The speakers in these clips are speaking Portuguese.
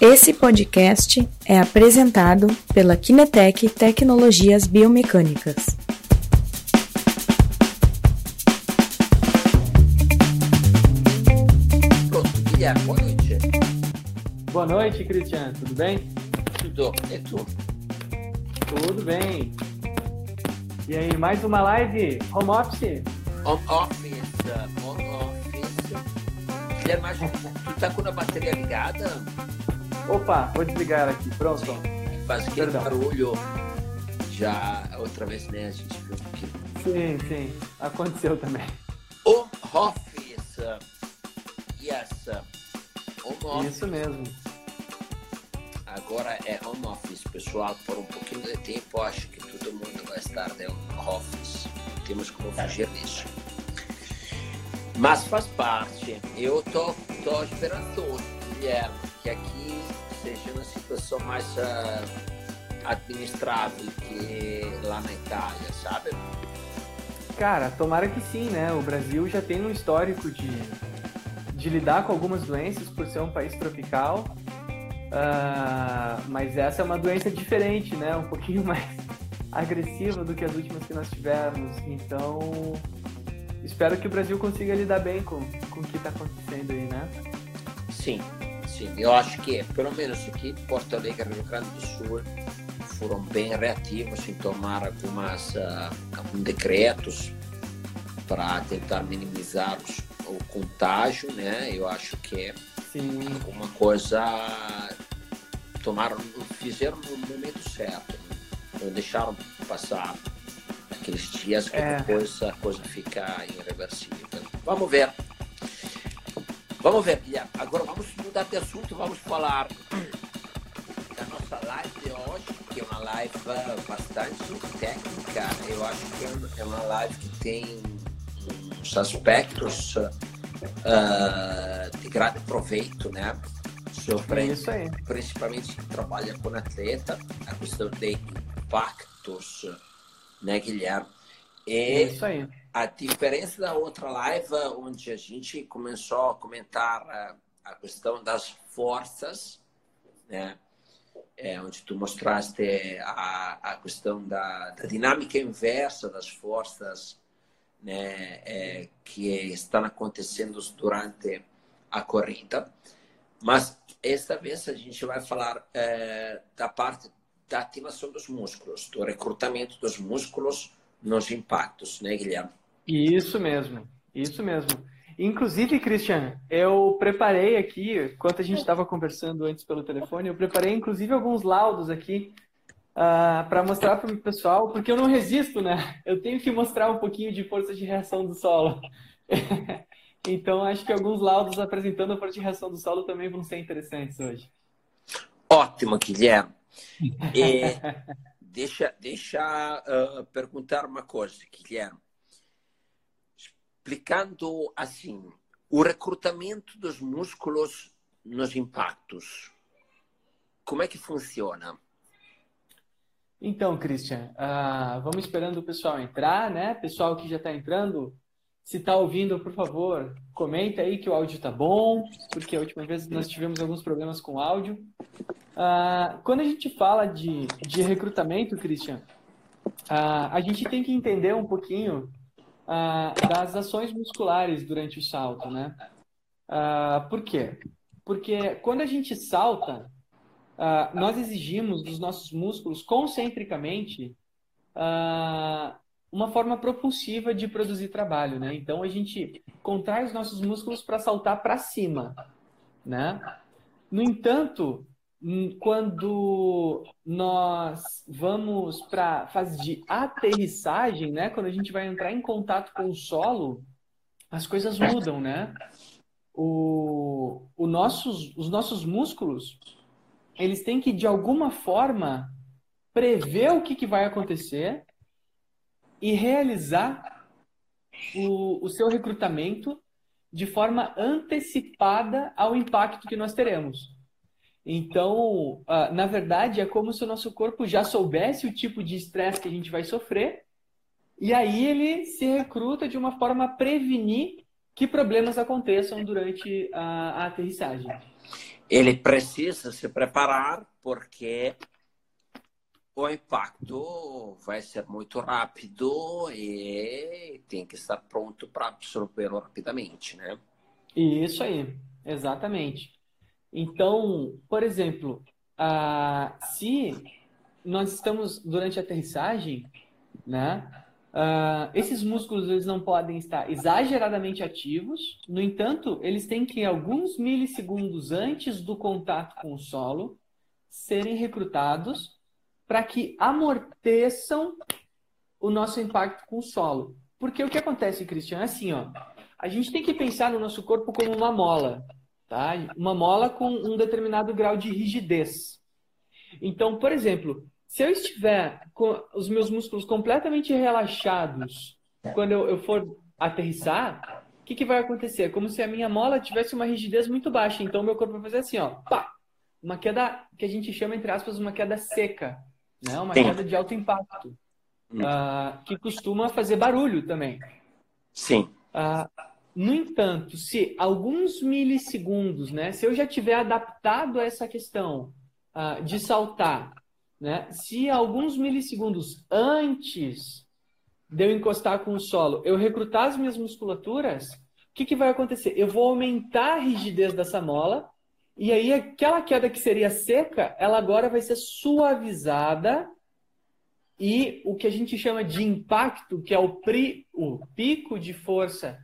Esse podcast é apresentado pela Kinetec Tecnologias Biomecânicas. Pronto, Guilherme, boa noite. Boa noite, Cristiano. Tudo bem? Tudo, e tu? Tudo bem. E aí, mais uma live home office? Home office, home office. Guilherme, tu tá com a bateria ligada? Opa, vou desligar aqui. Pronto. Faz aquele Perdão. barulho. Já outra vez, né? A gente viu que Sim, sim. Aconteceu também. home office. Yes. Home office. Isso mesmo. Agora é home office, pessoal. Por um pouquinho de tempo, acho que todo mundo vai estar de home office. Temos como fugir disso. Mas faz parte. Eu tô, tô esperançoso, Guilherme, que aqui seja uma situação mais ah, administrável que lá na Itália, sabe? Cara, tomara que sim, né? O Brasil já tem um histórico de, de lidar com algumas doenças por ser um país tropical. Ah, mas essa é uma doença diferente, né? Um pouquinho mais agressiva do que as últimas que nós tivemos. Então, espero que o Brasil consiga lidar bem com, com o que está acontecendo aí, né? Sim, sim. Eu acho que, pelo menos aqui, Porto Alegre e Rio Grande do Sul foram bem reativos em tomar algumas, ah, alguns decretos para tentar minimizar os- o contágio, né? Eu acho que Sim, alguma coisa tomaram, fizeram no momento certo. Não deixaram passar aqueles dias que É. depois a coisa fica irreversível. Vamos ver. Vamos ver, Guilherme. Agora vamos mudar de assunto, vamos falar da nossa live de hoje, que é uma live bastante técnica. Eu acho que é uma- é live que tem uns aspectos ah, de grande proveito, né? é Sobre isso aí. principalmente quem trabalha com atleta, a questão de impactos, né, Guilherme? É E isso aí. A diferença da outra live, onde a gente começou a comentar a, questão das forças, né? É, onde tu mostraste a, a questão da, da dinâmica inversa das forças né, é, que estão acontecendo durante a corrida. Mas esta vez a gente vai falar é, da parte da ativação dos músculos, do recrutamento dos músculos nos impactos, né, Guilherme? Isso mesmo, isso mesmo. Inclusive, Christian, eu preparei aqui, enquanto a gente estava conversando antes pelo telefone, eu preparei inclusive alguns laudos aqui para mostrar para o pessoal, porque eu não resisto, né? Eu tenho que mostrar um pouquinho de força de reação do solo. Então, acho que alguns laudos apresentando a força de reação do solo também vão ser interessantes hoje. Ótimo, Guilherme. E deixa deixa ah, perguntar uma coisa, Guilherme. Explicando assim, o recrutamento dos músculos nos impactos. Como é que funciona? Então, Christian, ah, vamos esperando o pessoal entrar, né? Pessoal que já está entrando, se está ouvindo, por favor, comenta aí que o áudio está bom, porque a última vez nós tivemos alguns problemas com o áudio. Ah, quando a gente fala de, de recrutamento, Christian, ah, a gente tem que entender um pouquinho ah, das ações musculares durante o salto, né? Ah, por quê? Porque quando a gente salta, ah, nós exigimos dos nossos músculos concentricamente uma forma propulsiva de produzir trabalho, né? Então a gente contrai os nossos músculos para saltar para cima, né? No entanto, quando nós vamos para a fase de aterrissagem, né? Quando a gente vai entrar em contato com o solo, as coisas mudam, né? O, o nossos, os nossos músculos eles têm que, de alguma forma, prever o que, que vai acontecer e realizar o, o seu recrutamento de forma antecipada ao impacto que nós teremos. Então, ah, na verdade, é como se o nosso corpo já soubesse o tipo de estresse que a gente vai sofrer, e aí ele se recruta de uma forma a prevenir que problemas aconteçam durante a, a aterrissagem. Ele precisa se preparar porque o impacto vai ser muito rápido e tem que estar pronto para absorvê-lo rapidamente, né? Isso aí, exatamente. Então, por exemplo, uh, se nós estamos durante a aterrissagem, né? Uh, esses músculos eles não podem estar exageradamente ativos, no entanto, eles têm que, alguns milissegundos antes do contato com o solo, serem recrutados para que amorteçam o nosso impacto com o solo. Porque o que acontece, Cristian, é assim, ó, a gente tem que pensar no nosso corpo como uma mola, tá? Uma mola com um determinado grau de rigidez. Então, por exemplo, se eu estiver com os meus músculos completamente relaxados quando eu, eu for aterrissar, o que, que vai acontecer? É como se a minha mola tivesse uma rigidez muito baixa. Então, meu corpo vai fazer assim, ó, pá, uma queda que a gente chama, entre aspas, uma queda seca né? Uma Sim. queda de alto impacto, uh, que costuma fazer barulho também. Sim. Uh, no entanto, se alguns milissegundos, né, se eu já tiver adaptado a essa questão uh, de saltar, né, se alguns milissegundos antes de eu encostar com o solo, eu recrutar as minhas musculaturas, o que, que vai acontecer? Eu vou aumentar a rigidez dessa mola e aí, aquela queda que seria seca, ela agora vai ser suavizada e o que a gente chama de impacto, que é o, pri, o pico de força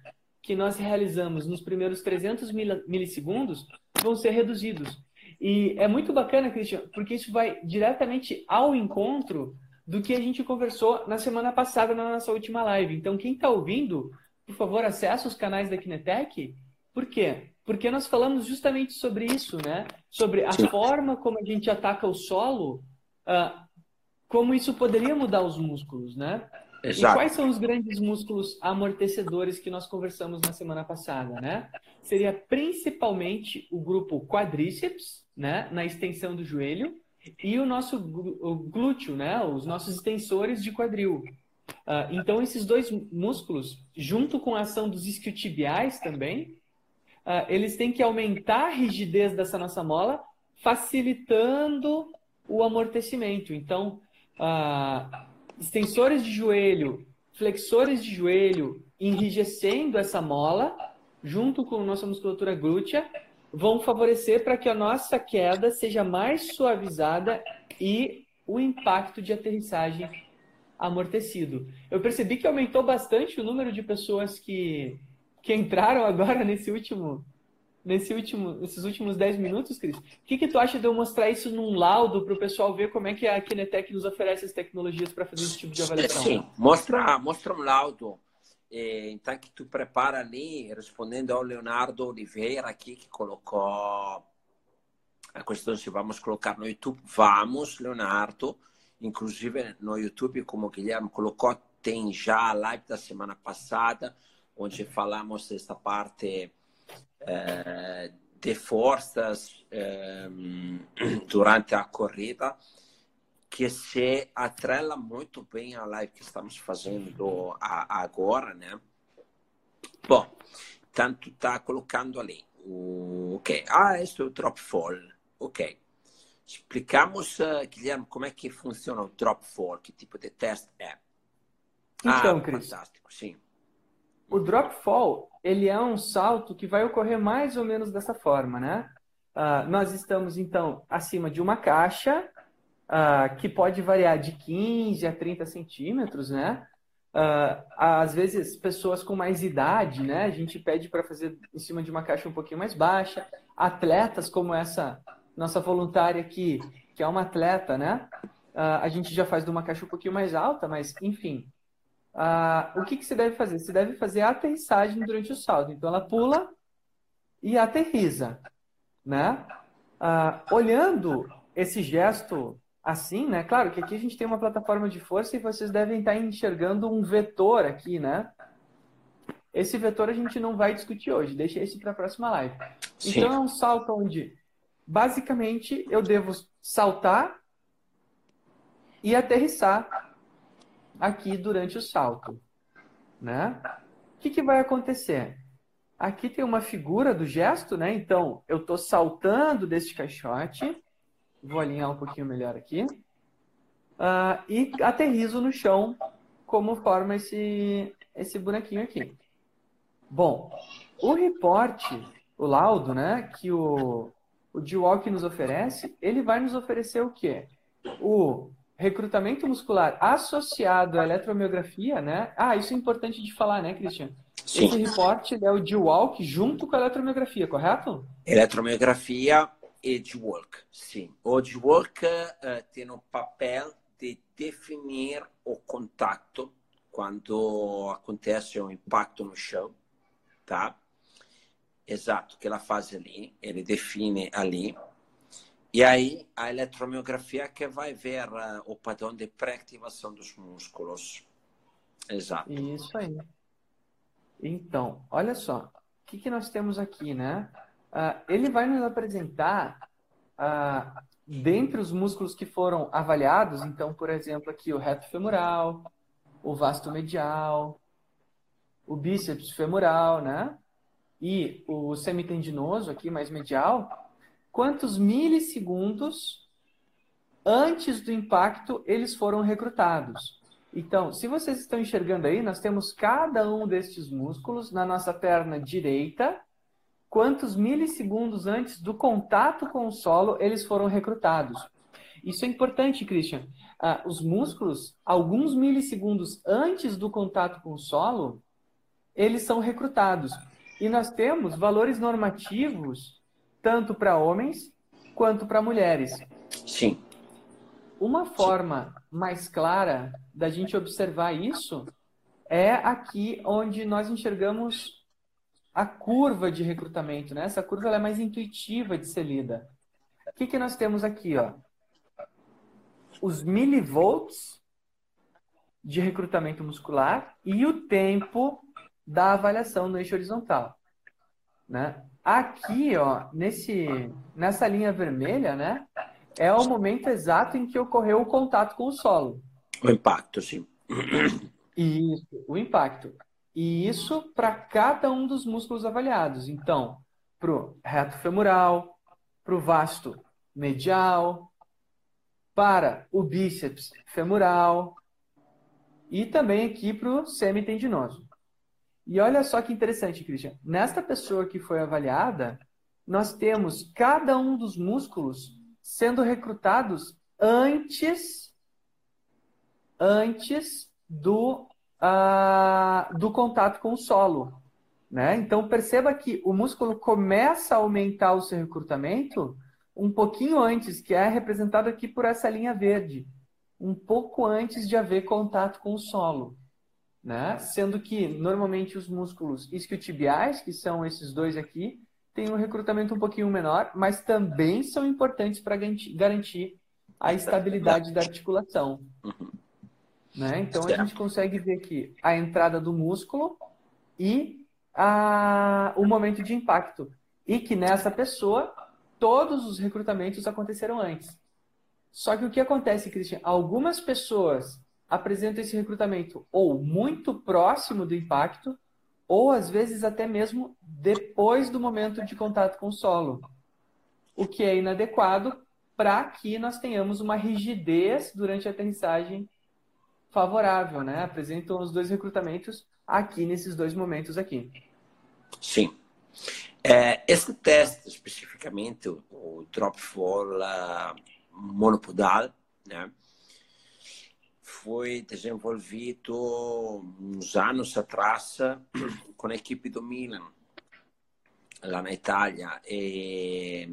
que nós realizamos nos primeiros 300 milissegundos, vão ser reduzidos. E é muito bacana, Christian, porque isso vai diretamente ao encontro do que a gente conversou na semana passada na nossa última live. Então, quem está ouvindo, por favor, acesse os canais da Kinetec. Por quê? porque nós falamos justamente sobre isso, né? Sobre a forma como a gente ataca o solo, uh, como isso poderia mudar os músculos, né? Exato. E quais são os grandes músculos amortecedores que nós conversamos na semana passada, né? Seria principalmente o grupo quadríceps, né? Na extensão do joelho e o nosso glúteo, né? Os nossos extensores de quadril. Uh, então, esses dois músculos, junto com a ação dos isquiotibiais também, uh, eles têm que aumentar a rigidez dessa nossa mola, facilitando o amortecimento. Então, uh, extensores de joelho, flexores de joelho, enrijecendo essa mola, junto com nossa musculatura glútea, vão favorecer para que a nossa queda seja mais suavizada e o impacto de aterrissagem amortecido. Eu percebi que aumentou bastante o número de pessoas que que entraram agora nesse último, nesse último, nesses últimos 10 minutos, Cris. O que, que tu acha de eu mostrar isso num laudo para o pessoal ver como é que a Kinetec nos oferece as tecnologias para fazer esse tipo de avaliação? Sim, mostra, mostra um laudo. É, então, que tu prepara ali, respondendo ao Leonardo Oliveira aqui, que colocou a questão se vamos colocar no YouTube. Vamos, Leonardo. Inclusive no YouTube, como o Guilherme colocou, tem já a live da semana passada onde falamos desta parte de forças eh, durante a corrida, que se atrela muito bem à live que estamos fazendo agora, né? Bom, tanto está colocando ali. O, ok. Ah, este é o drop fall. Ok. Explicamos, uh, Guilherme, como é que funciona o drop fall, que tipo de teste é. Então, ah, Cris, fantástico, sim. O drop fall, ele é um salto que vai ocorrer mais ou menos dessa forma, né? Uh, nós estamos, então, acima de uma caixa, uh, que pode variar de 15 a 30 centímetros, né? Uh, às vezes, pessoas com mais idade, né? A gente pede para fazer em cima de uma caixa um pouquinho mais baixa. Atletas como essa nossa voluntária aqui, que é uma atleta, né? a gente já faz de uma caixa um pouquinho mais alta, mas, enfim, ah, o que, que se deve fazer? Se deve fazer a aterrissagem durante o salto. Então, ela pula e aterriza, né? Ah, olhando esse gesto assim, né? Claro que aqui a gente tem uma plataforma de força e vocês devem estar enxergando um vetor aqui, né? Esse vetor a gente não vai discutir hoje, deixa esse para a próxima live. Sim. Então é um salto onde, basicamente, eu devo saltar e aterrissar aqui durante o salto, né? O que, que vai acontecer? aqui tem uma figura do gesto, né? Então, eu estou saltando deste caixote, vou alinhar um pouquinho melhor aqui, uh, e aterrizo no chão como forma esse, esse bonequinho aqui. Bom, o reporte, o laudo, né, que o, o DWALK nos oferece, ele vai nos oferecer o quê? O recrutamento muscular associado à eletromiografia, né? Ah, isso é importante de falar, né, Christian? Sim. Esse reporte é o D-Walk junto com a eletromiografia, correto? Eletromiografia e D-Walk, sim. O D-Walk uh, tem o papel de definir o contato quando acontece um impacto no chão, tá? Exato, que ela faz ali, ele define ali. E aí a eletromiografia que vai ver uh, o padrão de pré-ativação dos músculos. Exato. Isso aí. Então, olha só, o que, que nós temos aqui, né? Uh, ele vai nos apresentar, uh, dentre os músculos que foram avaliados, então, por exemplo, aqui o reto femoral, o vasto medial, o bíceps femoral, né? E o semitendinoso aqui, mais medial, quantos milissegundos antes do impacto eles foram recrutados? Então, se vocês estão enxergando aí, nós temos cada um destes músculos na nossa perna direita, quantos milissegundos antes do contato com o solo eles foram recrutados. Isso é importante, Christian. Ah, os músculos, alguns milissegundos antes do contato com o solo, eles são recrutados. E nós temos valores normativos tanto para homens quanto para mulheres. Sim. Uma forma mais clara da gente observar isso é aqui onde nós enxergamos a curva de recrutamento, né? Essa curva é mais intuitiva de ser lida. O que, que nós temos aqui, ó? Os milivolts de recrutamento muscular e o tempo da avaliação no eixo horizontal, né? Aqui, ó, nesse, nessa linha vermelha, né? é o momento exato em que ocorreu o contato com o solo. O impacto, sim. Isso, o impacto. E isso para cada um dos músculos avaliados. Então, para o reto femoral, para o vasto medial, para o bíceps femoral e também aqui para o semitendinoso. E olha só que interessante, Christian. Nesta pessoa que foi avaliada, nós temos cada um dos músculos sendo recrutados antes antes do, uh, do contato com o solo. Né? Então perceba que o músculo começa a aumentar o seu recrutamento um pouquinho antes, que é representado aqui por essa linha verde, um pouco antes de haver contato com o solo. Né? Sendo que normalmente os músculos isquiotibiais, que são esses dois aqui, têm um recrutamento um pouquinho menor, mas também são importantes para garantir a estabilidade da articulação. Uhum. Né? Então a gente consegue ver aqui a entrada do músculo e a, o momento de impacto. E que nessa pessoa todos os recrutamentos aconteceram antes. Só que o que acontece, Christian? Algumas pessoas apresentam esse recrutamento ou muito próximo do impacto, ou às vezes até mesmo depois do momento de contato com o solo, o que é inadequado para que nós tenhamos uma rigidez durante a aterrissagem favorável, né? Apresentam os dois recrutamentos aqui nesses dois momentos aqui. Sim. É, esse teste especificamente, o drop fall uh, monopodal, né? Foi desenvolvido uns anos atrás com a equipe do Milan, lá na Itália. E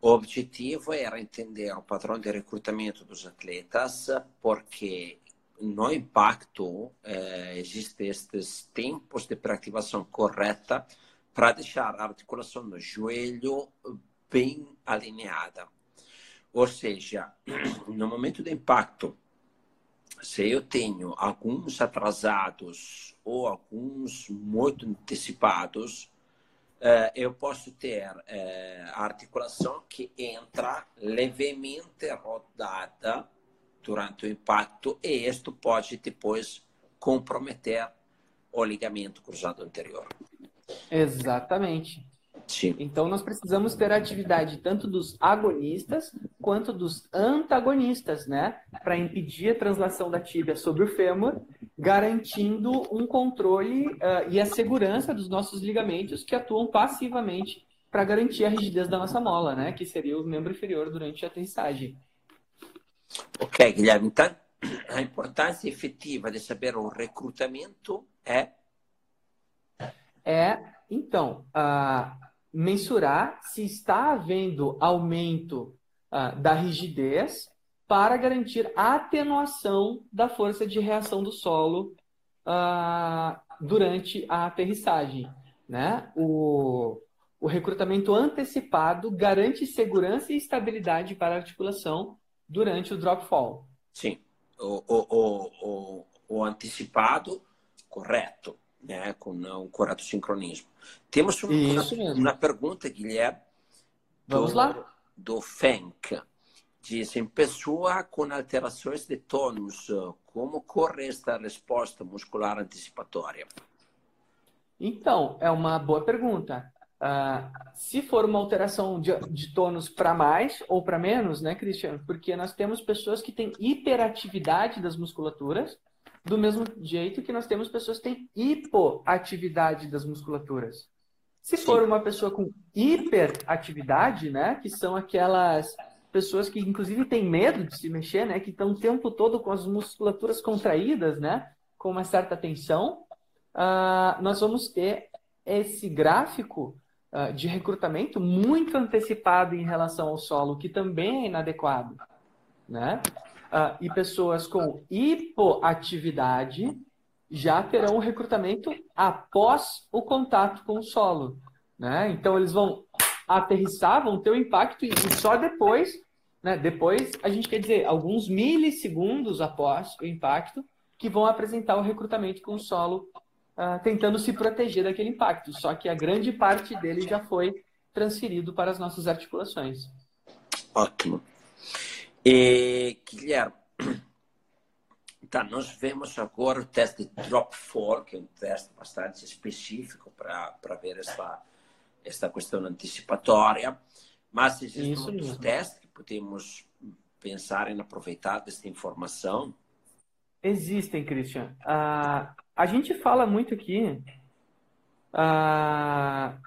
o objetivo era entender o padrão de recrutamento dos atletas, porque no impacto eh, existem estes tempos de preativação correta para deixar a articulação do joelho bem alinhada. Ou seja, no momento do impacto, se eu tenho alguns atrasados ou alguns muito antecipados, eh, eu posso ter eh, a articulação que entra levemente rodada durante o impacto e isto pode depois comprometer o ligamento cruzado anterior. Exatamente. Sim. Então, nós precisamos ter atividade tanto dos agonistas quanto dos antagonistas, né? Para impedir a translação da tíbia sobre o fêmur, garantindo um controle uh, e a segurança dos nossos ligamentos que atuam passivamente para garantir a rigidez da nossa mola, né? Que seria o membro inferior durante a aterrissagem. Ok, Guilherme. Então, a importância efetiva de saber o recrutamento é? É, então, uh, mensurar se está havendo aumento uh, da rigidez para garantir a atenuação da força de reação do solo uh, durante a aterrissagem. Né? O, o recrutamento antecipado garante segurança e estabilidade para a articulação durante o drop fall. Sim, o, o, o, o antecipado correto né, com um correto sincronismo. Temos um, uma, uma, pergunta, Guilherme, Vamos do, lá. do Fenk. Diz, em pessoa com alterações de tônus, como corre esta resposta muscular antecipatória? Então, é uma boa pergunta. Uh, se for uma alteração de, de tônus para mais ou para menos, né, Cristiano? Porque nós temos pessoas que têm hiperatividade das musculaturas, do mesmo jeito que nós temos pessoas que têm hipoatividade das musculaturas. Se for uma pessoa com hiperatividade, né, que são aquelas pessoas que inclusive têm medo de se mexer, né, que estão o tempo todo com as musculaturas contraídas, né, com uma certa tensão, uh, nós vamos ter esse gráfico uh, de recrutamento muito antecipado em relação ao solo, que também é inadequado, né? Uh, e pessoas com hipoatividade já terão o recrutamento após o contato com o solo. Né? Então, eles vão aterrissar, vão ter o impacto e, e só depois, né, depois, a gente quer dizer, alguns milissegundos após o impacto, que vão apresentar o recrutamento com o solo, uh, tentando se proteger daquele impacto. Só que a grande parte dele já foi transferido para as nossas articulações. Ótimo. E, Guilherme, tá, nós vemos agora o teste de Drop 4, que é um teste bastante específico para ver essa, essa questão antecipatória. Mas existem Isso outros mesmo. testes que podemos pensar em aproveitar dessa informação? Existem, Christian. Uh, a gente fala muito aqui uh,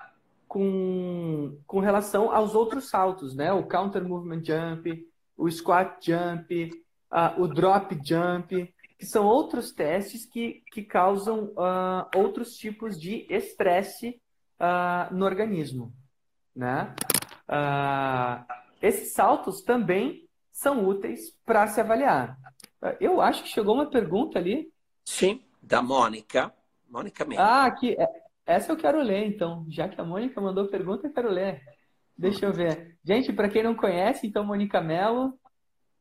com, com relação aos outros saltos, né? O counter movement jump, o squat jump, uh, o drop jump, que são outros testes que, que causam uh, outros tipos de estresse uh, no organismo. Né? esses saltos também são úteis para se avaliar. eu acho que chegou uma pergunta ali. Sim, da Mônica. Mônica mesmo. Ah, aqui. É, essa eu quero ler, então. Já que a Mônica mandou pergunta, eu quero ler. Deixa eu ver. Gente, para quem não conhece, então, Mônica Mello,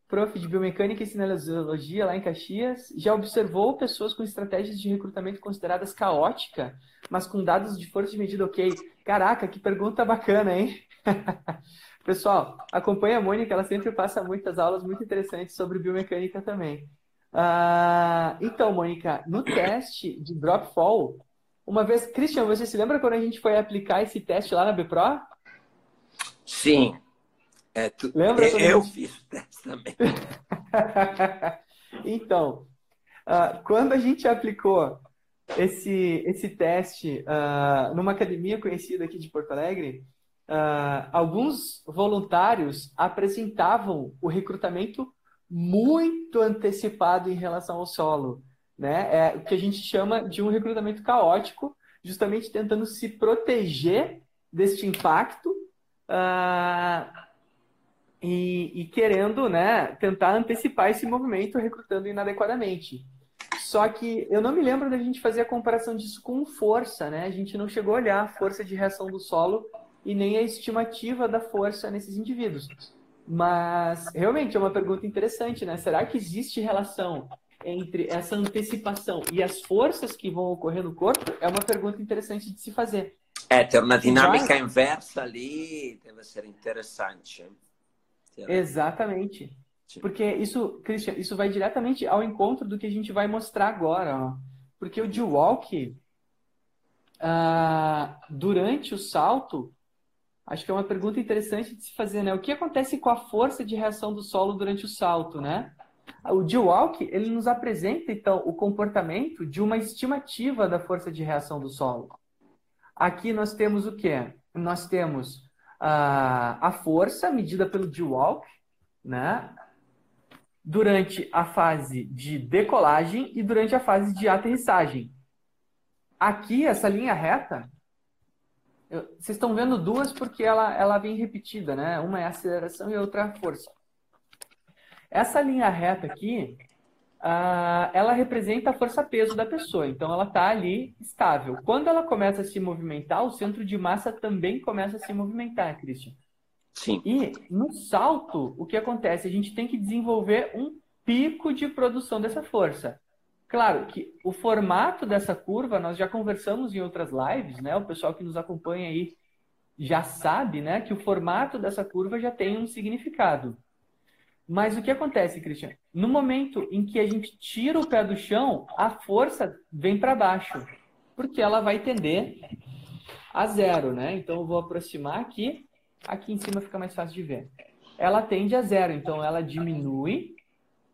prof de biomecânica e cinesiologia lá em Caxias, já observou pessoas com estratégias de recrutamento consideradas caótica, mas com dados de força de medida ok. Caraca, que pergunta bacana, hein? Pessoal, acompanhe a Mônica, ela sempre passa muitas aulas muito interessantes sobre biomecânica também. Uh, então, Mônica, no teste de drop fall, uma vez, Christian, você se lembra quando a gente foi aplicar esse teste lá na BPRO? Sim. É, tu... Lembra? Eu, eu fiz o teste também. então, uh, quando a gente aplicou esse, esse teste uh, numa academia conhecida aqui de Porto Alegre, uh, alguns voluntários apresentavam o recrutamento muito antecipado em relação ao solo. Né? É o que a gente chama de um recrutamento caótico, justamente tentando se proteger deste impacto uh, e, e, querendo né, tentar antecipar esse movimento recrutando inadequadamente. Só que eu não me lembro da gente fazer a comparação disso com força, né? A gente não chegou a olhar a força de reação do solo e nem a estimativa da força nesses indivíduos. Mas realmente é uma pergunta interessante, né? Será que existe relação entre essa antecipação e as forças que vão ocorrer no corpo? É uma pergunta interessante de se fazer. É, ter uma dinâmica Já... inversa ali deve ser interessante. Exatamente. Sim. Porque isso, Christian, isso vai diretamente ao encontro do que a gente vai mostrar agora. Ó. Porque o D-Walk, ah, durante o salto, acho que é uma pergunta interessante de se fazer, né? O que acontece com a força de reação do solo durante o salto, né? O G-Walk, ele nos apresenta, então, o comportamento de uma estimativa da força de reação do solo. Aqui nós temos o quê? Nós temos uh, a força medida pelo G-Walk, né? Durante a fase de decolagem e durante a fase de aterrissagem. Aqui, essa linha reta, eu, vocês estão vendo duas porque ela, ela vem repetida, né? Uma é a aceleração e a outra é a força. Essa linha reta aqui, ela representa a força-peso da pessoa. Então, ela está ali estável. Quando ela começa a se movimentar, o centro de massa também começa a se movimentar, Christian. Sim. E no salto, o que acontece? A gente tem que desenvolver um pico de produção dessa força. Claro que o formato dessa curva, nós já conversamos em outras lives, né? O pessoal que nos acompanha aí já sabe, né, que o formato dessa curva já tem um significado. Mas o que acontece, Cristian? No momento em que a gente tira o pé do chão, a força vem para baixo, porque ela vai tender a zero, né? Então eu vou aproximar aqui, aqui em cima fica mais fácil de ver. Ela tende a zero, então ela diminui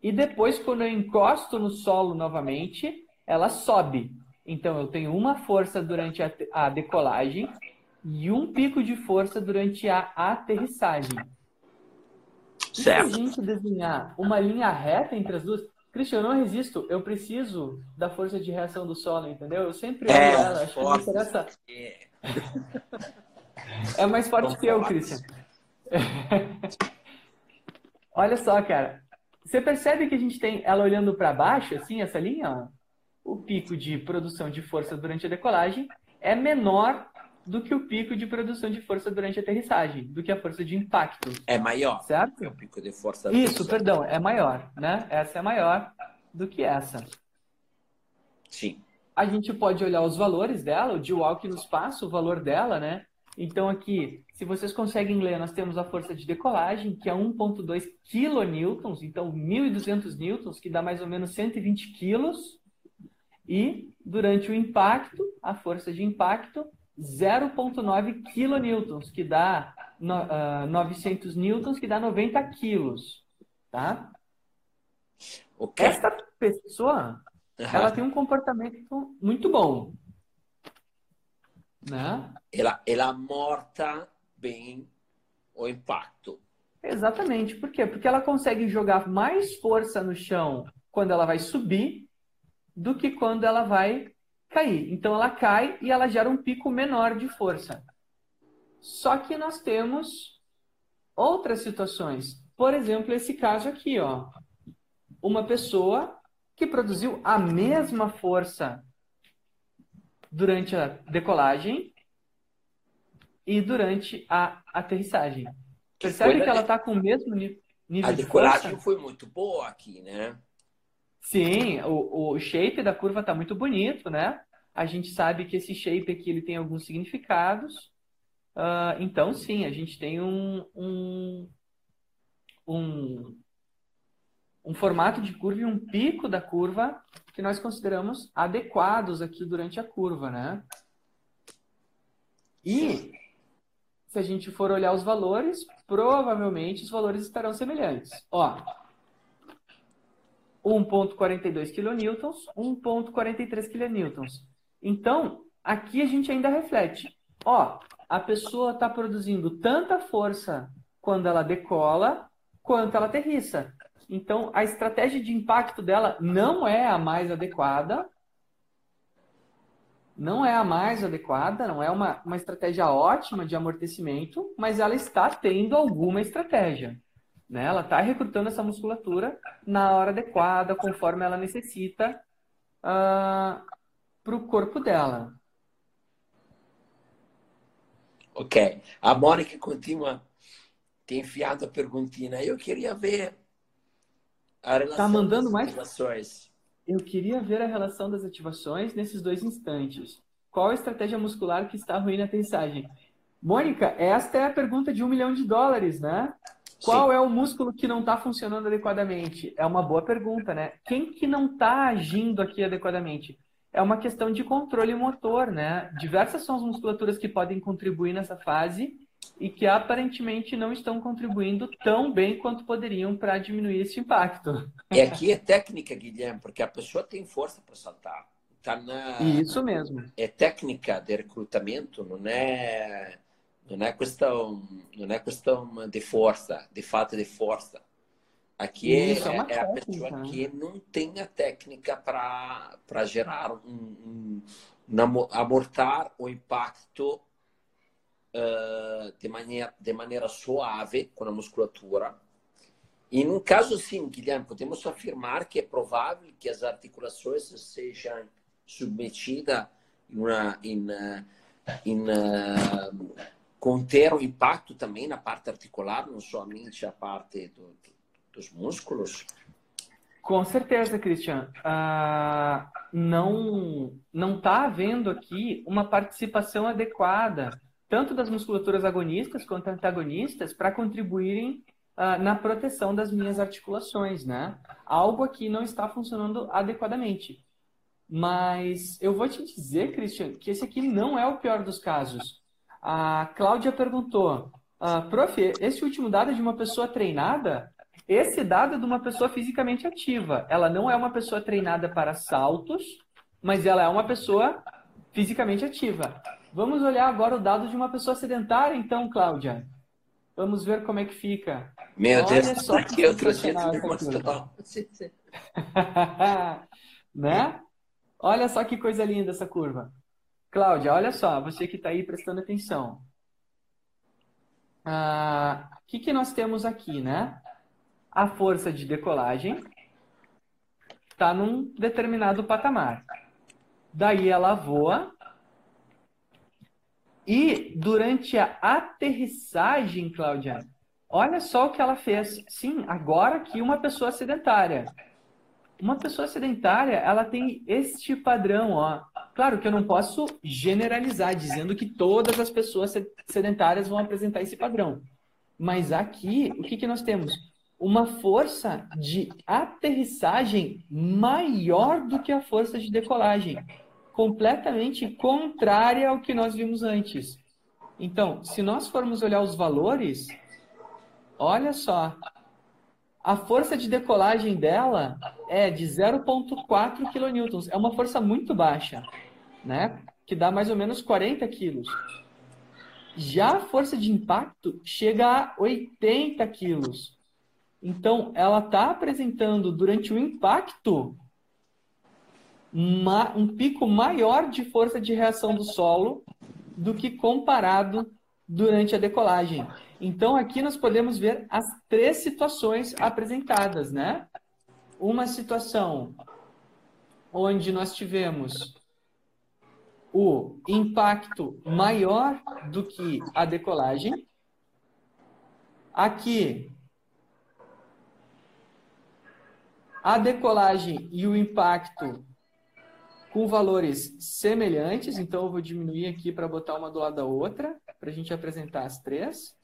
e depois quando eu encosto no solo novamente, ela sobe. Então eu tenho uma força durante a decolagem e um pico de força durante a aterrissagem. Certo. se a gente desenhar uma linha reta entre as duas, Cristian, eu não resisto, eu preciso da força de reação do solo, entendeu? Eu sempre olho é, ela, acho forte. que interessa. É mais forte que eu, Cristian. Olha só, cara. Você percebe que a gente tem ela olhando para baixo, assim, essa linha? Ó? O pico de produção de força durante a decolagem é menor do que o pico de produção de força durante a aterrissagem, do que a força de impacto. É maior. Certo? É o pico de força. Isso, perdão, é maior, né? Essa é maior do que essa. Sim. A gente pode olhar os valores dela, o de walk no espaço, o valor dela, né? Então aqui, se vocês conseguem ler, nós temos a força de decolagem, que é 1.2 kN, então 1.200 newtons, que dá mais ou menos 120 quilos. E durante o impacto, a força de impacto 0,9 kilonewtons, que dá uh, 900 newtons, que dá 90 quilos, tá? Okay. Esta pessoa, uhum. ela tem um comportamento muito bom, né? Ela, ela morta bem o impacto. Exatamente. Por quê? Porque ela consegue jogar mais força no chão quando ela vai subir do que quando ela vai cair. Então ela cai e ela gera um pico menor de força. Só que nós temos outras situações. Por exemplo, esse caso aqui, ó. Uma pessoa que produziu a mesma força durante a decolagem e durante a aterrissagem. Percebe que ela está com o mesmo nível de força? A decolagem foi muito boa aqui, né? Sim, o, o shape da curva está muito bonito, né? A gente sabe que esse shape aqui ele tem alguns significados. Uh, então, sim, a gente tem um, um, um, um formato de curva e um pico da curva que nós consideramos adequados aqui durante a curva, né? E se a gente for olhar os valores, provavelmente os valores estarão semelhantes. Ó, 1.42 kN, 1.43 kN. Então, aqui a gente ainda reflete. Ó, a pessoa está produzindo tanta força quando ela decola, quanto ela aterrissa. Então, a estratégia de impacto dela não é a mais adequada. Não é a mais adequada, não é uma, uma estratégia ótima de amortecimento, mas ela está tendo alguma estratégia. Né? Ela está recrutando essa musculatura na hora adequada, conforme ela necessita uh, ah, para o corpo dela. Ok. A Mônica continua tem enfiado a perguntinha. Eu queria ver a relação tá mandando das mais... ativações. Eu queria ver a relação das ativações nesses dois instantes. Qual a estratégia muscular que está ruim na aterrissagem? Mônica, esta é a pergunta de um milhão de dólares, né? Qual Sim. é o músculo que não está funcionando adequadamente? É uma boa pergunta, né? Quem que não está agindo aqui adequadamente? é uma questão de controle motor, né? Diversas são as musculaturas que podem contribuir nessa fase e que aparentemente não estão contribuindo tão bem quanto poderiam para diminuir esse impacto. E aqui é técnica, Guilherme, porque a pessoa tem força para saltar. Tá na... Isso mesmo. É técnica de recrutamento, não é, não é questão, não é questão de força, de falta de força. Aqui é, Isso, é, é, é a pessoa né? que não tem a técnica para gerar um, um, amortar o impacto uh, de, maneira, de maneira suave com a musculatura. E num caso assim, Guilherme, podemos afirmar que é provável que as articulações sejam submetidas em, em, em uh, conter o impacto também na parte articular, não somente a parte do, dos músculos? Com certeza, Christian. Ah, não não está havendo aqui uma participação adequada, tanto das musculaturas agonistas quanto antagonistas, para contribuírem ah, na proteção das minhas articulações, né? Algo aqui não está funcionando adequadamente. Mas eu vou te dizer, Christian, que esse aqui não é o pior dos casos. A Cláudia perguntou, ah, prof, esse último dado é de uma pessoa treinada? Esse dado é de uma pessoa fisicamente ativa. Ela não é uma pessoa treinada para saltos, mas ela é uma pessoa fisicamente ativa. Vamos olhar agora o dado de uma pessoa sedentária, então, Cláudia. Vamos ver como é que fica. Meu Olha Deus, só que outro né? Olha só que coisa linda essa curva. Cláudia, olha só, você que está aí prestando atenção. O ah, que, que nós temos aqui, né? a força de decolagem está num determinado patamar. Daí ela voa e durante a aterrissagem, Cláudia, olha só o que ela fez. Sim, agora aqui uma pessoa sedentária. Uma pessoa sedentária, ela tem este padrão, ó. Claro que eu não posso generalizar dizendo que todas as pessoas sedentárias vão apresentar esse padrão. Mas aqui, o que, que nós temos? uma força de aterrissagem maior do que a força de decolagem, completamente contrária ao que nós vimos antes. Então, se nós formos olhar os valores, olha só, a força de decolagem dela é de 0,4 kN. É uma força muito baixa, né? Que dá mais ou menos 40 quilos. Já a força de impacto chega a 80 quilos. Então, ela está apresentando durante o impacto uma, um pico maior de força de reação do solo do que comparado durante a decolagem. Então, aqui nós podemos ver as três situações apresentadas, né? Uma situação onde nós tivemos o impacto maior do que a decolagem. Aqui, a decolagem e o impacto com valores semelhantes, então eu vou diminuir aqui para botar uma do lado da outra, para a gente apresentar as três.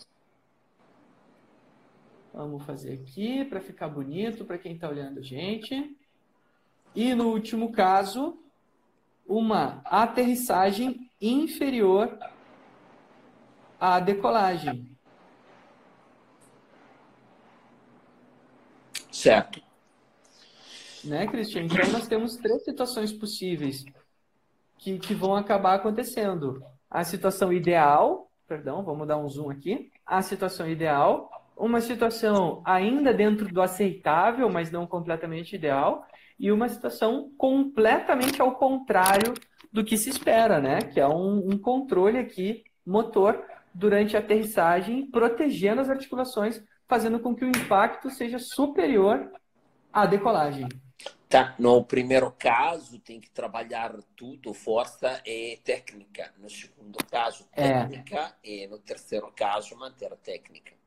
Vamos fazer aqui para ficar bonito para quem está olhando a gente. E no último caso, uma aterrissagem inferior à decolagem. Certo né, Cristian? Então nós temos três situações possíveis que, que vão acabar acontecendo. A situação ideal, perdão, vamos dar um zoom aqui. A situação ideal, uma situação ainda dentro do aceitável, mas não completamente ideal, e uma situação completamente ao contrário do que se espera, né? Que é um, um controle aqui motor durante a aterrissagem, protegendo as articulações, fazendo com que o impacto seja superior à decolagem. Tá, no primeiro caso, tem que trabalhar tudo, força e técnica. No segundo caso, é. técnica. É. E no terceiro caso, manter a técnica.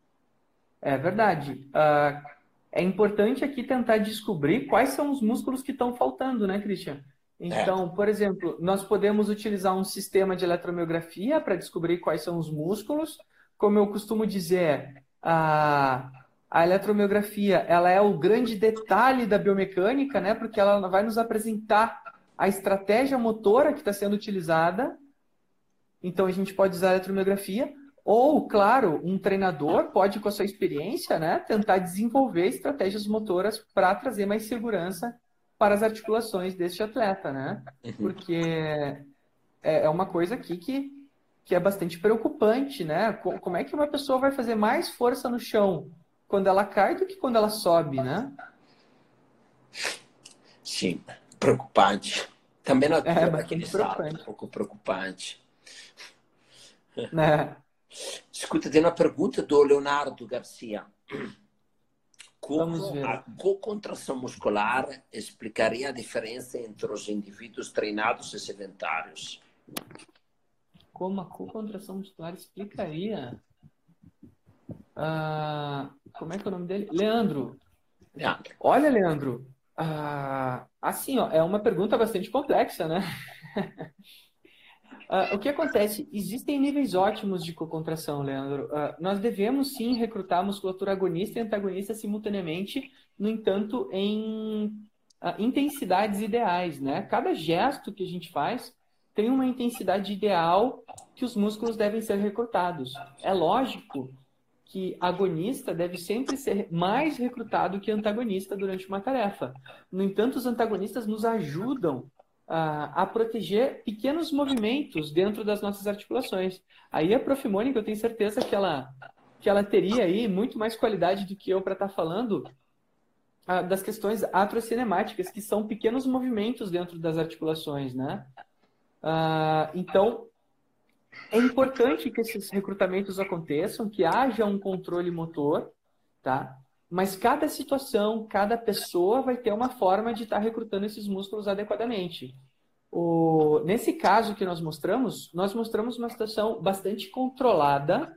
É verdade. Uh, é importante aqui tentar descobrir quais são os músculos que estão faltando, né, Christian? Então, por exemplo, nós podemos utilizar um sistema de eletromiografia para descobrir quais são os músculos. Como eu costumo dizer, uh, a eletromiografia ela é o grande detalhe da biomecânica, né? Porque ela vai nos apresentar a estratégia motora que está sendo utilizada. Então, a gente pode usar a eletromiografia. Ou, claro, um treinador pode, com a sua experiência, né, tentar desenvolver estratégias motoras para trazer mais segurança para as articulações deste atleta, né? Uhum. Porque é, é uma coisa aqui que, que é bastante preocupante, né? Como é que uma pessoa vai fazer mais força no chão quando ela cai do que quando ela sobe, né? Sim, preocupante. Também não é bastante preocupante. um pouco preocupante. Né? Escuta, tem uma pergunta do Leonardo Garcia. Como a co-contração muscular explicaria a diferença entre os indivíduos treinados e sedentários? Como a co-contração muscular explicaria? Ah, como é que é o nome dele? Leandro. Leandro. Olha, Leandro, ah, assim, ó, é uma pergunta bastante complexa, né? Uh, o que acontece? Existem níveis ótimos de co-contração, Leandro. Uh, nós devemos sim recrutar musculatura agonista e antagonista simultaneamente, no entanto, em uh, intensidades ideais, né? Cada gesto que a gente faz tem uma intensidade ideal que os músculos devem ser recrutados. É lógico que agonista deve sempre ser mais recrutado que antagonista durante uma tarefa. No entanto, os antagonistas nos ajudam a, a, proteger pequenos movimentos dentro das nossas articulações. Aí a Prof. Mônica, eu tenho certeza que ela, que ela teria aí muito mais qualidade do que eu para estar tá falando a, das questões atrocinemáticas, que são pequenos movimentos dentro das articulações, né? Ah, então, é importante que esses recrutamentos aconteçam, que haja um controle motor, tá? Mas cada situação, cada pessoa vai ter uma forma de estar tá recrutando esses músculos adequadamente. O... Nesse caso que nós mostramos, nós mostramos uma situação bastante controlada,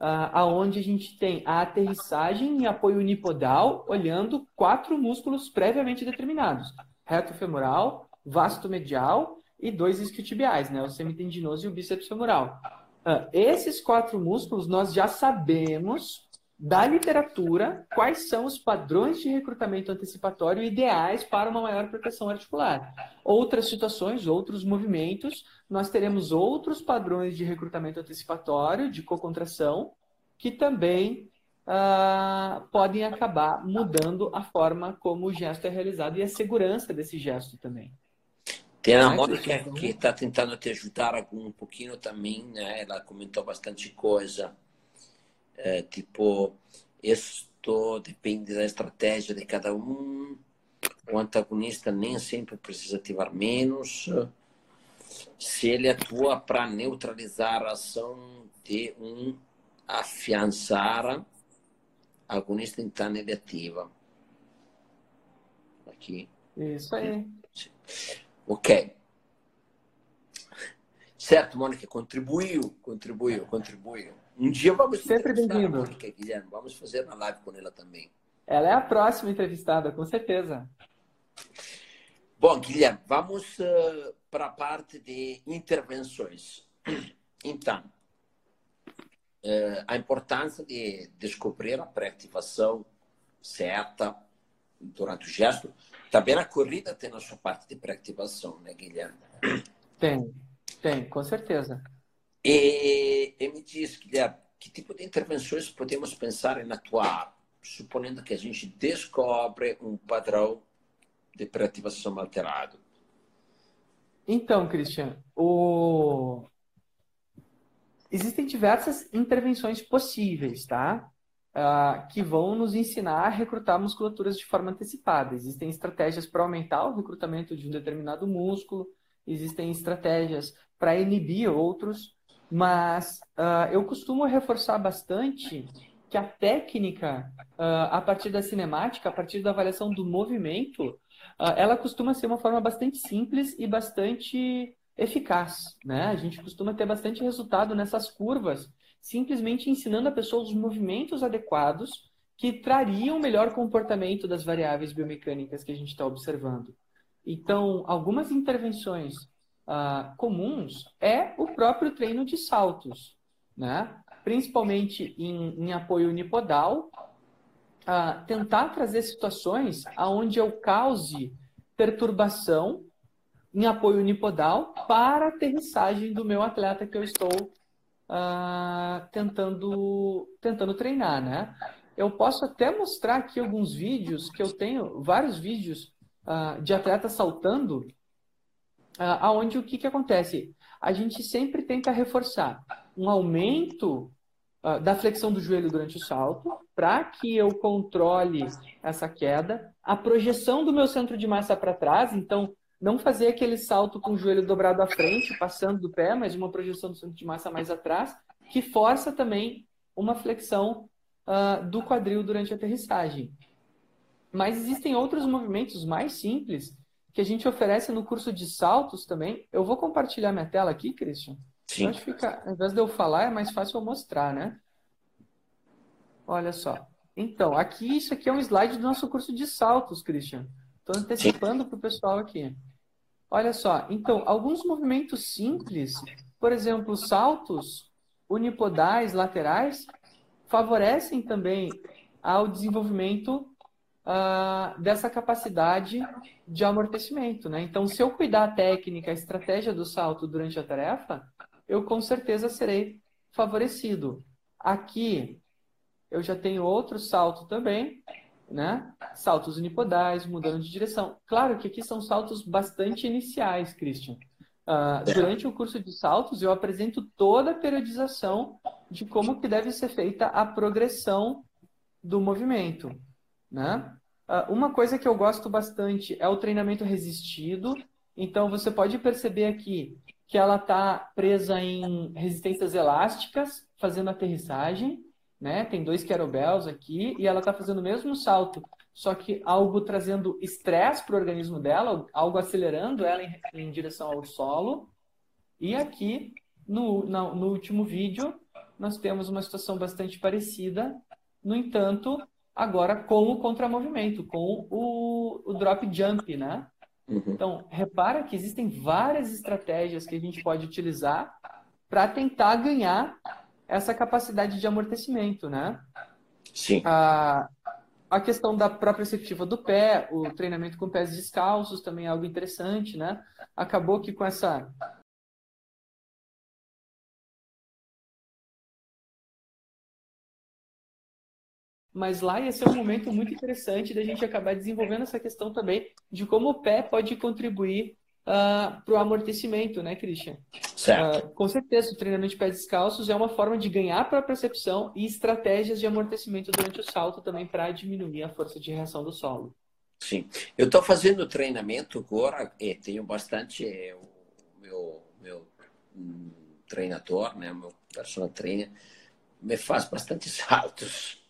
uh, aonde a gente tem a aterrissagem e apoio unipodal, olhando quatro músculos previamente determinados: reto femoral, vasto medial e dois isquiotibiais, né? o semitendinoso e o bíceps femoral. Uh, esses quatro músculos nós já sabemos da literatura quais são os padrões de recrutamento antecipatório ideais para uma maior proteção articular. Outras situações, outros movimentos, nós teremos outros padrões de recrutamento antecipatório, de cocontração, que também uh, podem acabar mudando a forma como o gesto é realizado e a segurança desse gesto também. Tem a Mônica que está tentando te ajudar um pouquinho também, né? Ela comentou bastante coisa é, tipo, isto depende da estratégia de cada um. O antagonista nem sempre precisa ativar menos. Se ele atua para neutralizar a ação de um afiançar, agonista então ele ativa. Aqui. Isso aí. Ok. Certo, Mônica, contribuiu, contribuiu, contribuiu. Um dia vamos sempre bem-vindo. Guilherme, vamos fazer uma live com ela também. Ela é a próxima entrevistada, com certeza. Bom, Guilherme, vamos uh, para a parte de intervenções. Então, uh, a importância de descobrir a pré-ativação certa durante o gesto. Também a corrida tem a sua parte de pré-ativação, né, Guilherme? Tem, tem, com certeza. E, e me diz, Guilherme, que tipo de intervenções podemos pensar em atuar, suponendo que a gente descobre um padrão de preativação alterado? Então, Christian, o... existem diversas intervenções possíveis, tá? Uh, que vão nos ensinar a recrutar musculaturas de forma antecipada. Existem estratégias para aumentar o recrutamento de um determinado músculo, existem estratégias para inibir outros, mas uh, eu costumo reforçar bastante que a técnica, uh, a partir da cinemática, a partir da avaliação do movimento, uh, ela costuma ser uma forma bastante simples e bastante eficaz. Né? A gente costuma ter bastante resultado nessas curvas, simplesmente ensinando a pessoa os movimentos adequados que trariam o melhor comportamento das variáveis biomecânicas que a gente está observando. Então, algumas intervenções uh, comuns é o próprio treino de saltos, né? principalmente em, em apoio unipodal, uh, tentar trazer situações onde eu cause perturbação em apoio unipodal para a aterrissagem do meu atleta que eu estou uh, tentando, tentando treinar, né? Eu posso até mostrar aqui alguns vídeos que eu tenho, vários vídeos de atletas saltando, aonde o que, que acontece? A gente sempre tenta reforçar um aumento uh, da flexão do joelho durante o salto, para que eu controle essa queda, a projeção do meu centro de massa para trás, então não fazer aquele salto com o joelho dobrado à frente, passando do pé, mas uma projeção do centro de massa mais atrás, que força também uma flexão uh, do quadril durante a aterrissagem. Mas existem outros movimentos mais simples que a gente oferece no curso de saltos também. Eu vou compartilhar minha tela aqui, Christian. Sim. acho fica, ao invés de eu falar, é mais fácil eu mostrar, né? Olha só. Então, aqui, isso aqui é um slide do nosso curso de saltos, Christian. Estou antecipando para o pessoal aqui. Olha só. Então, alguns movimentos simples, por exemplo, saltos unipodais laterais, favorecem também ao desenvolvimento uh, dessa capacidade de amortecimento. Né? Então, se eu cuidar a técnica, a estratégia do salto durante a tarefa, eu com certeza serei favorecido. Aqui eu já tenho outro salto também, né? Saltos unipodais, mudando de direção. Claro que aqui são saltos bastante iniciais, Christian. Uh, durante o curso de saltos, eu apresento toda a periodização de como que deve ser feita a progressão do movimento, né? Uh, uma coisa que eu gosto bastante é o treinamento resistido. Então, você pode perceber aqui que ela está presa em resistências elásticas, fazendo aterrissagem, né? Tem dois kettlebells aqui e ela está fazendo o mesmo salto, só que algo trazendo estresse para o organismo dela, algo acelerando ela em, em direção ao solo. E aqui, no, no, no último vídeo, nós temos uma situação bastante parecida, no entanto, agora com o contramovimento, com o, o drop jump, né? Uhum. Então, repara que existem várias estratégias que a gente pode utilizar para tentar ganhar essa capacidade de amortecimento, né? Sim. A, a questão da própria perspectiva do pé, o treinamento com pés descalços também é algo interessante, né? Acabou que com essa mas lá ia ser um momento muito interessante da gente acabar desenvolvendo essa questão também de como o pé pode contribuir uh, ah, para o amortecimento, né, Christian? Certo. Uh, com certeza, o treinamento de pés descalços é uma forma de ganhar para a percepção e estratégias de amortecimento durante o salto também para diminuir a força de reação do solo. Sim. Eu estou fazendo treinamento agora e tenho bastante é, o meu, meu um, treinador, né, meu personal trainer, me faz bastante saltos.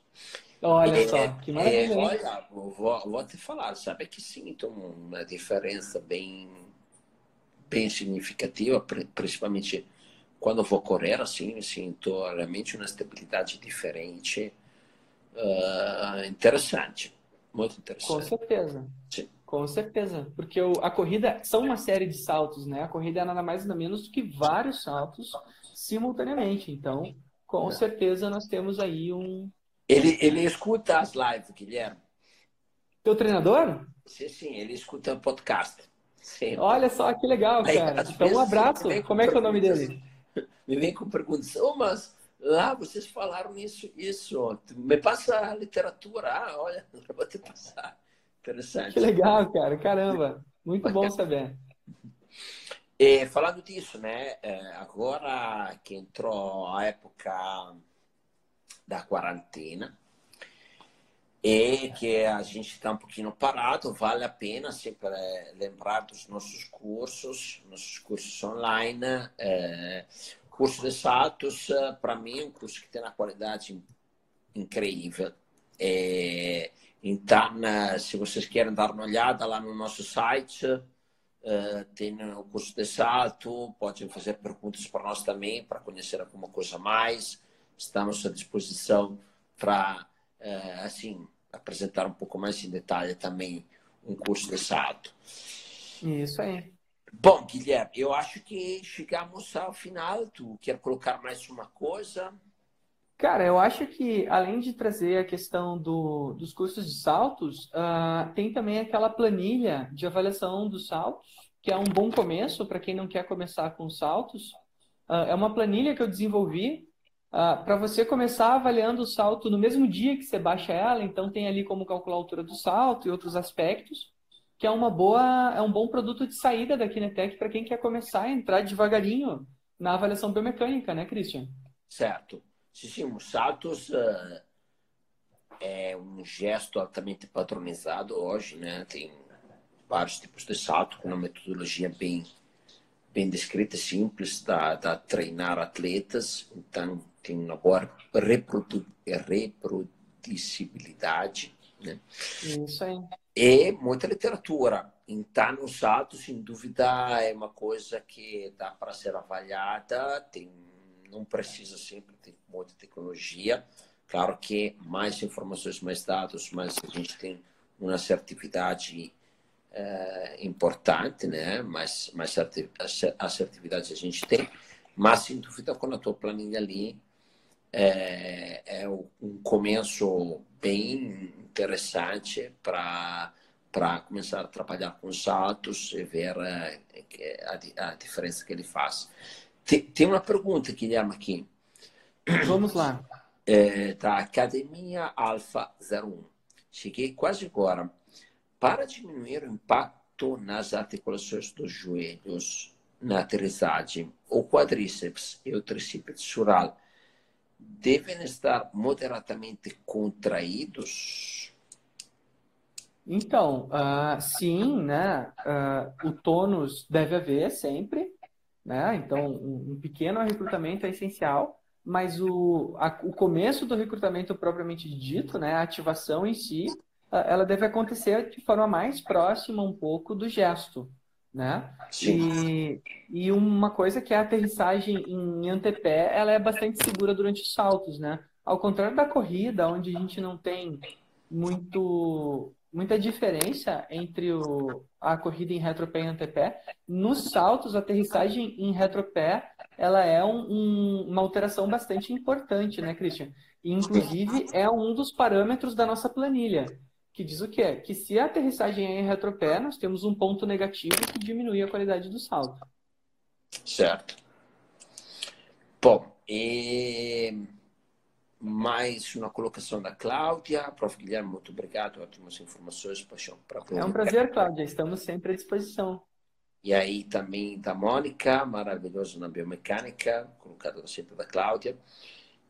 Olha é, só, que maravilha. É, olha, vou, vou te falar, sabe que sinto uma diferença bem, bem significativa, principalmente quando vou correr, assim, sinto realmente uma estabilidade diferente, uh, interessante, muito interessante. Com certeza. Sim. Com certeza, porque o, a corrida são uma série de saltos, né? A corrida é nada mais nada menos do que vários saltos simultaneamente. Então, com é. certeza nós temos aí um, ele, ele escuta as lives, Guilherme. Teu treinador? Sim, sim, ele escuta o podcast. Sempre. Olha só que legal, cara. Aí, então, um abraço. Como é que é o nome dele? Me vem com perguntas. Oh, mas lá vocês falaram isso, isso. Me passa a literatura. Ah, olha, vou te passar. Interessante. Que legal, cara. Caramba. Muito bom saber. E, falando disso, né? É, agora que entrou a época da quarentena e que a gente está um pouquinho parado, vale a pena sempre lembrar dos nossos cursos, nossos cursos online. É, curso de Satos, para mim, é um curso que tem uma qualidade incrível. É, então, se vocês querem dar uma olhada lá no nosso site, uh, tem o curso de salto, podem fazer perguntas para nós também, para conhecer alguma coisa mais estamos à disposição para, eh, assim, apresentar um pouco mais em detalhe também um curso de salto. Isso aí. Bom, Guilherme, eu acho que chegamos ao final. Tu quer colocar mais uma coisa? Cara, eu acho que além de trazer a questão do, dos cursos de saltos, uh, tem também aquela planilha de avaliação dos saltos que é um bom começo para quem não quer começar com saltos. Uh, é uma planilha que eu desenvolvi uh, para você começar avaliando o salto no mesmo dia que você baixa ela. Então tem ali como calcular a altura do salto e outros aspectos, que é uma boa, é um bom produto de saída da Kinetec para quem quer começar a entrar devagarinho na avaliação biomecânica, né, Christian? Certo. Sim, sim, os saltos uh, é um gesto altamente padronizado hoje, né? Tem vários tipos de salto com uma metodologia bem bem descrita, simples, da, da treinar atletas. Então, tem boa reprodu reproducibilidade. Né? Isso aí. E muita literatura. Então, os saltos, sem dúvida, é uma coisa que dá para ser avaliada. Tem, não precisa sempre ter muita tecnologia Claro que mais informações, mais dados, mais a gente tem uma assertividade é, importante, né? Mais, mais assertividade a gente tem, mas sem dúvida com a tua planilha ali é, é um começo bem interessante para para começar a trabalhar com os saltos e ver a, a, a diferença que ele faz. Tem, tem uma pergunta, Guilherme, aqui. Vamos lá é, da Academia Alpha 01. Cheguei quase agora. Para diminuir o impacto nas articulações dos joelhos na aterrissagem, o quadríceps e o tricípedes sural devem estar moderadamente contraídos? Então, uh, sim, né? Uh, o tônus deve haver sempre, né? Então, um, pequeno recrutamento é essencial mas o, a, o começo do recrutamento propriamente dito, né, a ativação em si, ela deve acontecer de forma mais próxima um pouco do gesto, né? E, e uma coisa que é a aterrissagem em antepé, ela é bastante segura durante os saltos, né? Ao contrário da corrida, onde a gente não tem muito muita diferença entre o, a corrida em retropé e antepé. Nos saltos, a aterrissagem em retropé ela é um, um, uma alteração bastante importante, né, Christian? E, inclusive, é um dos parâmetros da nossa planilha, que diz o quê? Que se a aterrissagem é em retropé, nós temos um ponto negativo que diminui a qualidade do salto. Certo. Bom, e mais uma colocação da Cláudia. Prof. Guilherme, muito obrigado. Ótimas informações. Paixão para É um prazer, Cláudia. Estamos sempre à disposição. E aí também da Mônica, maravilhoso na biomecânica, colocado sempre da Cláudia.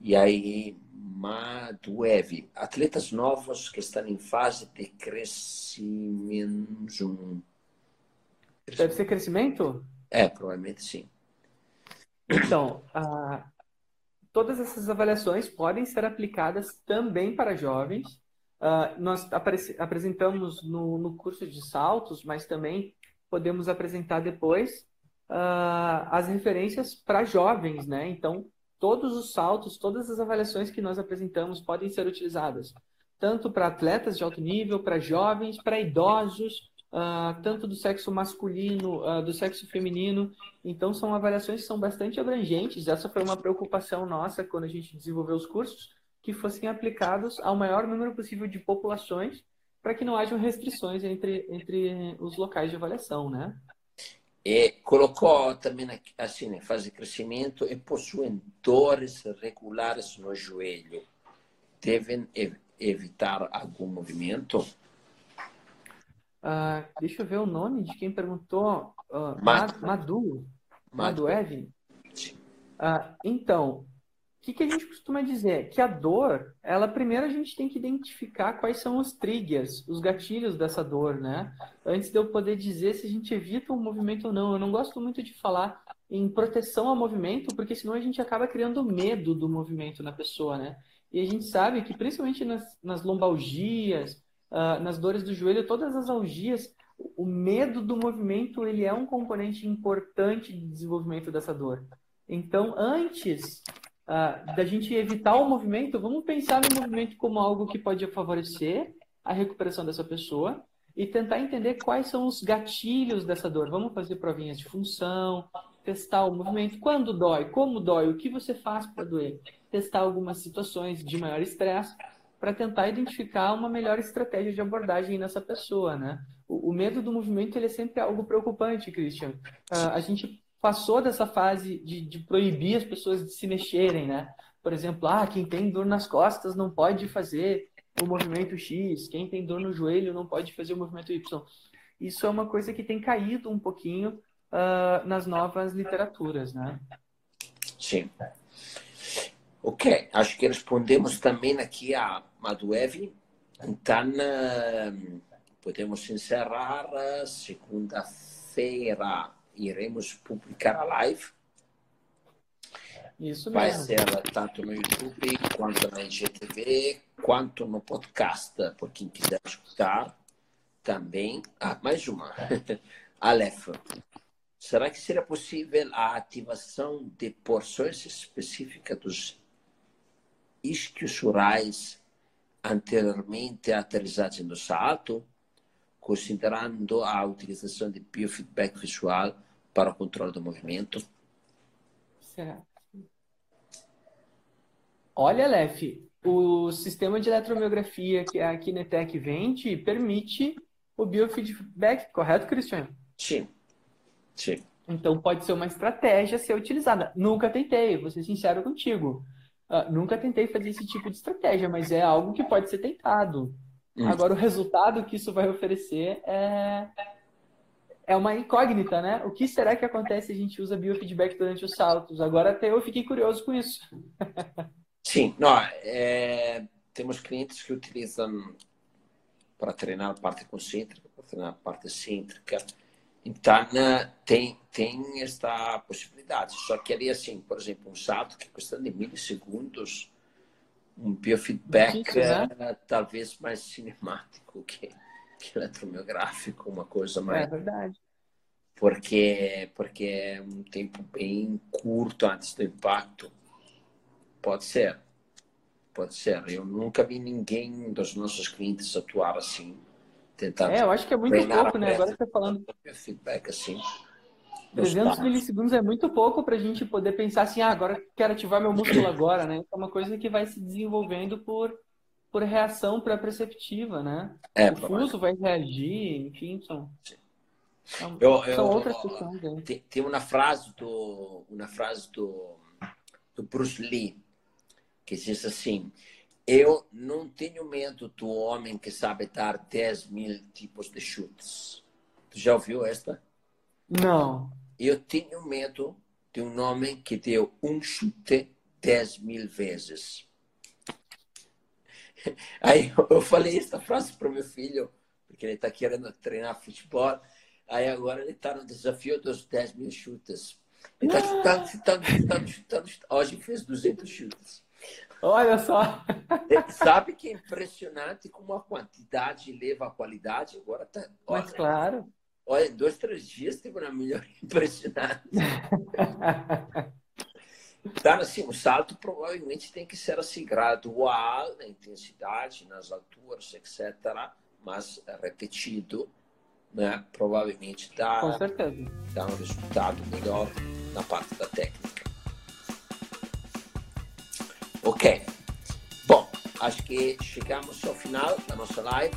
E aí, Maduev, atletas novos que estão em fase de crescimento. Deve ser crescimento? É, provavelmente sim. Então, uh, todas essas avaliações podem ser aplicadas também para jovens. Uh, nós apresentamos no, no curso de saltos, mas também podemos apresentar depois uh, as referências para jovens, né? Então, todos os saltos, todas as avaliações que nós apresentamos podem ser utilizadas, tanto para atletas de alto nível, para jovens, para idosos, uh, tanto do sexo masculino, uh, do sexo feminino. Então, são avaliações que são bastante abrangentes. Essa foi uma preocupação nossa quando a gente desenvolveu os cursos, que fossem aplicados ao maior número possível de populações para que não hajam restrições entre, entre os locais de avaliação, né? E colocou também assim, em fase de crescimento e possuem dores regulares no joelho. Devem evitar algum movimento? Uh, deixa eu ver o nome de quem perguntou. Uh, Madu. Madu. Madu Ev? Uh, então, que, que a gente costuma dizer? Que a dor, ela primeiro a gente tem que identificar quais são os triggers, os gatilhos dessa dor, né? Antes de eu poder dizer se a gente evita o movimento ou não. Eu não gosto muito de falar em proteção ao movimento, porque senão a gente acaba criando medo do movimento na pessoa, né? E a gente sabe que principalmente nas, nas lombalgias, uh, nas dores do joelho, todas as algias, o medo do movimento ele é um componente importante de desenvolvimento dessa dor. Então, antes uh, da gente evitar o movimento, vamos pensar no movimento como algo que pode favorecer a recuperação dessa pessoa e tentar entender quais são os gatilhos dessa dor. Vamos fazer provinhas de função, testar o movimento, quando dói, como dói, o que você faz para doer, testar algumas situações de maior estresse para tentar identificar uma melhor estratégia de abordagem nessa pessoa, né? o, medo do movimento ele é sempre algo preocupante, Christian. Uh, a gente passou dessa fase de, de proibir as pessoas de se mexerem, né? Por exemplo, ah, quem tem dor nas costas não pode fazer o movimento X, quem tem dor no joelho não pode fazer o movimento Y. Isso é uma coisa que tem caído um pouquinho uh, nas novas literaturas, né? Sim. Ok, acho que respondemos também aqui a, a do Evi. Então, uh, podemos encerrar. Segunda-feira iremos publicar a live. Isso Vai mesmo. ser tanto no YouTube, quanto na IGTV, quanto no podcast, por quem quiser escutar também. Ah, mais uma. Aleph, será que seria possível a ativação de porções específicas dos isquios orais anteriormente aterrissados no salto, considerando a utilização de biofeedback visual para o controle do movimento? Será? Olha, Lef, o sistema de eletromiografia que a Kinetec vende permite o biofeedback, correto, Cristiano? Sim. Sim. Então pode ser uma estratégia a ser utilizada. Nunca tentei, vou ser sincero contigo. Uh, nunca tentei fazer esse tipo de estratégia, mas é algo que pode ser tentado. Hum. Agora, o resultado que isso vai oferecer é, é uma incógnita, né? O que será que acontece se a gente usa biofeedback durante os saltos? Agora até eu fiquei curioso com isso. Sim, não, é, temos clientes que utilizam para treinar a parte concêntrica, para treinar a parte cêntrica. Então, né, tem, tem esta possibilidade. Só que ali, assim, por exemplo, um salto que custa de milissegundos, um biofeedback né? talvez mais cinemático que eletromiográfico, uma coisa mais. É verdade. Porque, porque é um tempo bem curto antes do impacto. Pode ser. Pode ser. Eu nunca vi ninguém dos nossos clientes atuar assim. Tentar é, eu acho que é muito pouco, né? Agora você tá falando. Feedback assim. 300 milissegundos é muito pouco para a gente poder pensar assim, ah, agora quero ativar meu músculo agora, né? É uma coisa que vai se desenvolvendo por, por reação pré-perceptiva, né? É, o fuso vai reagir, enfim, são, são, eu, eu, são outras questões. Né? Tem, tem, uma frase do uma frase do, do Bruce Lee que diz assim: eu não tenho medo do homem que sabe dar 10 mil tipos de chutes. Tu já ouviu esta? Não. Eu tenho medo de um homem que deu um chute 10 mil vezes. Aí eu falei essa frase para o meu filho, porque ele está querendo treinar futebol. Aí agora ele está no desafio dos 10 mil chutes. Ele está chutando, chutando, chutando, chutando, chutando. Hoje fez 200 chutes. Olha só. Sabe que é impressionante como a quantidade leva a qualidade? Agora tá. Olha, Mas claro. Olha, dois, três dias teve uma melhor impressionante. Então, assim, o salto provavelmente tem que ser assim, gradual na intensidade, nas alturas, etc. Mas repetido, né? provavelmente dá, dá um resultado melhor na parte da técnica. Ok. Bom, acho que chegamos ao final da nossa live.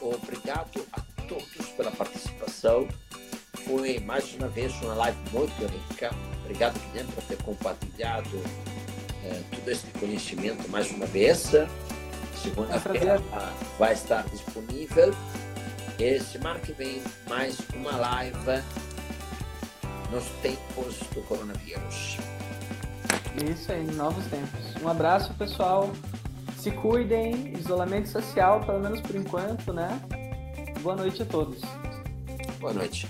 Obrigado a todos pela participação. Foi mais uma vez uma live muito rica. Obrigado, Guilherme, por ter compartilhado eh, todo este conhecimento mais uma vez. Segunda-feira é vai estar disponível. E semana que vem, mais uma live nos tempos do coronavírus. Isso aí, novos tempos. Um abraço, pessoal. Se cuidem, isolamento social, pelo menos por enquanto, né? Boa noite a todos. Boa noite.